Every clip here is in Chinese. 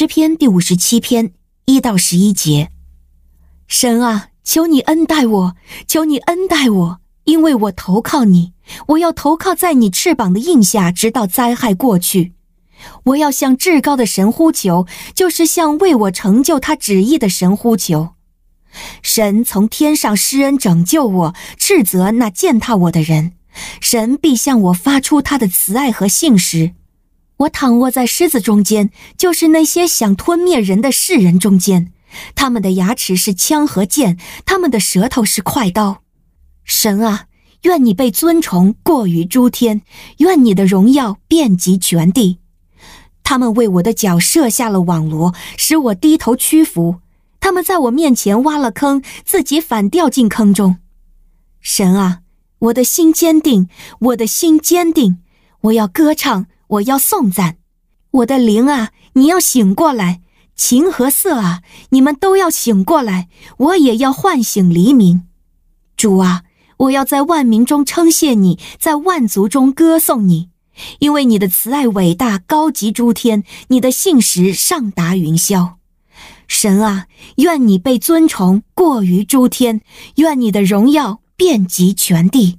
诗篇第五十七篇一到十一节：神啊，求你恩待我，求你恩待我，因为我投靠你，我要投靠在你翅膀的荫下，直到灾害过去。我要向至高的神呼求，就是向为我成就他旨意的神呼求。神从天上施恩拯救我，斥责那践踏我的人。神必向我发出他的慈爱和信实。我躺卧在狮子中间，就是那些想吞灭人的世人中间。他们的牙齿是枪和剑，他们的舌头是快刀。神啊，愿你被尊崇过于诸天，愿你的荣耀遍及全地。他们为我的脚设下了网罗，使我低头屈服。他们在我面前挖了坑，自己反掉进坑中。神啊，我的心坚定，我的心坚定。我要歌唱，我要颂赞。我的灵啊，你要醒过来；琴和瑟啊，你们都要醒过来。我也要唤醒黎明。主啊，我要在万民中称谢你，在万族中歌颂你。因为你的慈爱伟大，高及诸天；你的信实上达云霄。神啊，愿你被尊崇过于诸天，愿你的荣耀遍及全地。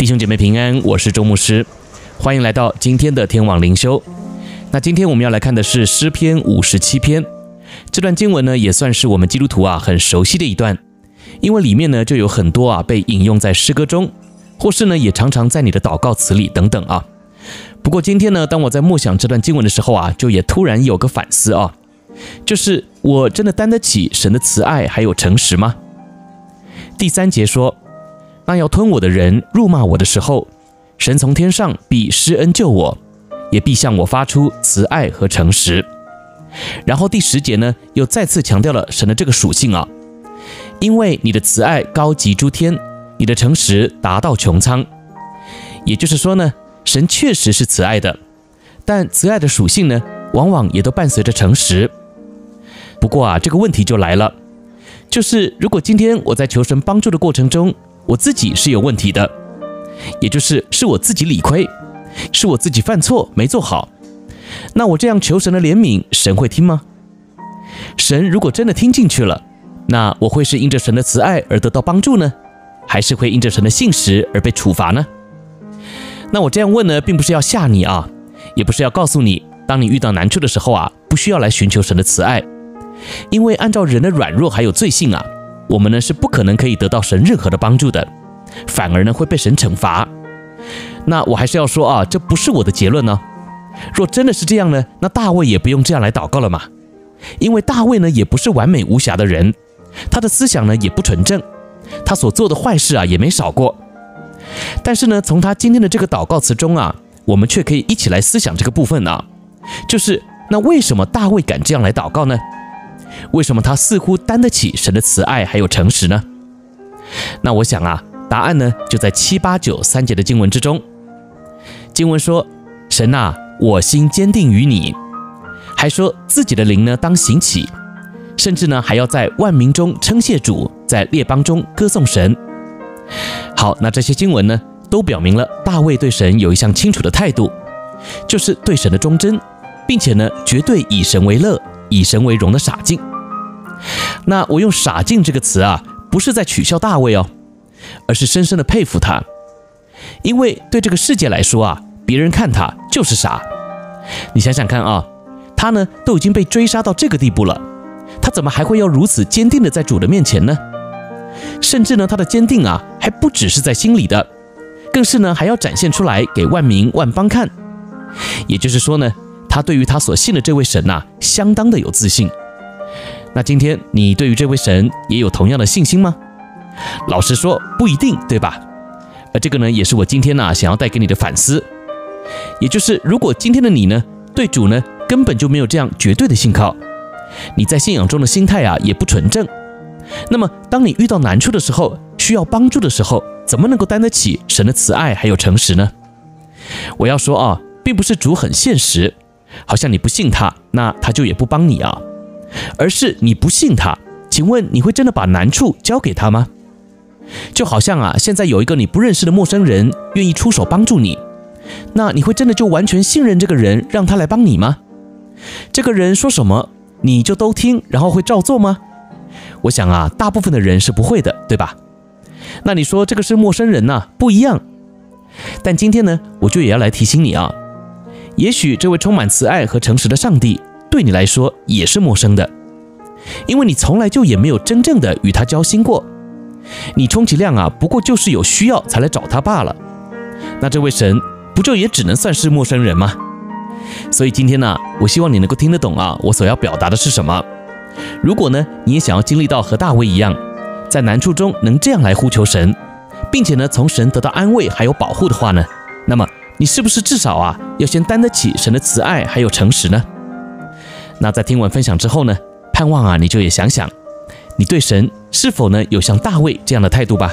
弟兄姐妹平安，我是周牧师，欢迎来到今天的天网灵修。那今天我们要来看的是诗篇五十七篇，这段经文呢，也算是我们基督徒啊很熟悉的一段，因为里面呢就有很多啊被引用在诗歌中。或是呢，也常常在你的祷告词里等等啊。不过今天呢，当我在默想这段经文的时候啊，就也突然有个反思啊，就是我真的担得起神的慈爱还有诚实吗？第三节说，那要吞我的人辱骂我的时候，神从天上必施恩救我，也必向我发出慈爱和诚实。然后第十节呢，又再次强调了神的这个属性啊，因为你的慈爱高及诸天。你的诚实达到穹苍，也就是说呢，神确实是慈爱的，但慈爱的属性呢，往往也都伴随着诚实。不过啊，这个问题就来了，就是如果今天我在求神帮助的过程中，我自己是有问题的，也就是是我自己理亏，是我自己犯错没做好，那我这样求神的怜悯，神会听吗？神如果真的听进去了，那我会是因着神的慈爱而得到帮助呢？还是会因着神的信实而被处罚呢？那我这样问呢，并不是要吓你啊，也不是要告诉你，当你遇到难处的时候啊，不需要来寻求神的慈爱，因为按照人的软弱还有罪性啊，我们呢是不可能可以得到神任何的帮助的，反而呢会被神惩罚。那我还是要说啊，这不是我的结论呢。若真的是这样呢，那大卫也不用这样来祷告了嘛，因为大卫呢也不是完美无瑕的人，他的思想呢也不纯正。他所做的坏事啊也没少过，但是呢，从他今天的这个祷告词中啊，我们却可以一起来思想这个部分啊，就是那为什么大卫敢这样来祷告呢？为什么他似乎担得起神的慈爱还有诚实呢？那我想啊，答案呢就在七八九三节的经文之中。经文说：“神啊，我心坚定于你。”还说自己的灵呢当行起。甚至呢，还要在万民中称谢主，在列邦中歌颂神。好，那这些经文呢，都表明了大卫对神有一项清楚的态度，就是对神的忠贞，并且呢，绝对以神为乐、以神为荣的傻劲。那我用“傻劲”这个词啊，不是在取笑大卫哦，而是深深的佩服他，因为对这个世界来说啊，别人看他就是傻。你想想看啊，他呢都已经被追杀到这个地步了。他怎么还会要如此坚定的在主的面前呢？甚至呢，他的坚定啊，还不只是在心里的，更是呢，还要展现出来给万民万邦看。也就是说呢，他对于他所信的这位神呐、相当的有自信。那今天你对于这位神也有同样的信心吗？老实说，不一定，对吧？而这个呢，也是我今天呢、想要带给你的反思。也就是，如果今天的你呢，对主呢根本就没有这样绝对的信靠，你在信仰中的心态啊也不纯正。那么，当你遇到难处的时候，需要帮助的时候，怎么能够担得起神的慈爱还有诚实呢？我要说啊，并不是主很现实，好像你不信他，那他就也不帮你啊，而是你不信他。请问你会真的把难处交给他吗？就好像啊，现在有一个你不认识的陌生人愿意出手帮助你，那你会真的就完全信任这个人，让他来帮你吗？这个人说什么你就都听，然后会照做吗？我想啊，大部分的人是不会的，对吧？那你说这个是陌生人呐，不一样。但今天呢，我就也要来提醒你啊，也许这位充满慈爱和诚实的上帝对你来说也是陌生的，因为你从来就也没有真正的与他交心过。你充其量啊，不过就是有需要才来找他罢了。那这位神不就也只能算是陌生人吗？所以今天呢，我希望你能够听得懂啊，我所要表达的是什么。如果呢，你也想要经历到和大卫一样，在难处中能这样来呼求神，并且呢，从神得到安慰还有保护的话呢，那么你是不是至少啊，要先担得起神的慈爱还有诚实呢？那在听完分享之后呢，盼望啊，你就也想想，你对神是否呢有像大卫这样的态度吧。